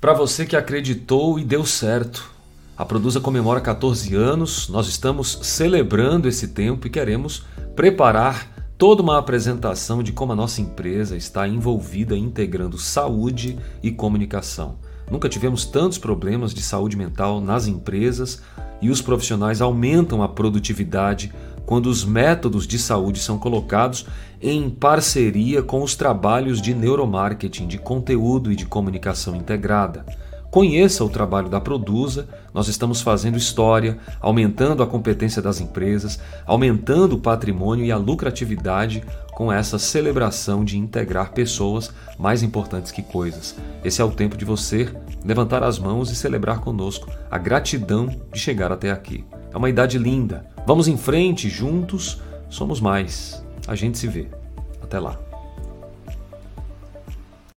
Para você que acreditou e deu certo. A Produza comemora 14 anos, nós estamos celebrando esse tempo e queremos preparar toda uma apresentação de como a nossa empresa está envolvida integrando saúde e comunicação. Nunca tivemos tantos problemas de saúde mental nas empresas e os profissionais aumentam a produtividade quando os métodos de saúde são colocados em parceria com os trabalhos de neuromarketing, de conteúdo e de comunicação integrada. Conheça o trabalho da Produza, nós estamos fazendo história, aumentando a competência das empresas, aumentando o patrimônio e a lucratividade com essa celebração de integrar pessoas mais importantes que coisas. Esse é o tempo de você levantar as mãos e celebrar conosco a gratidão de chegar até aqui. É uma idade linda. Vamos em frente, juntos somos mais. A gente se vê. Até lá.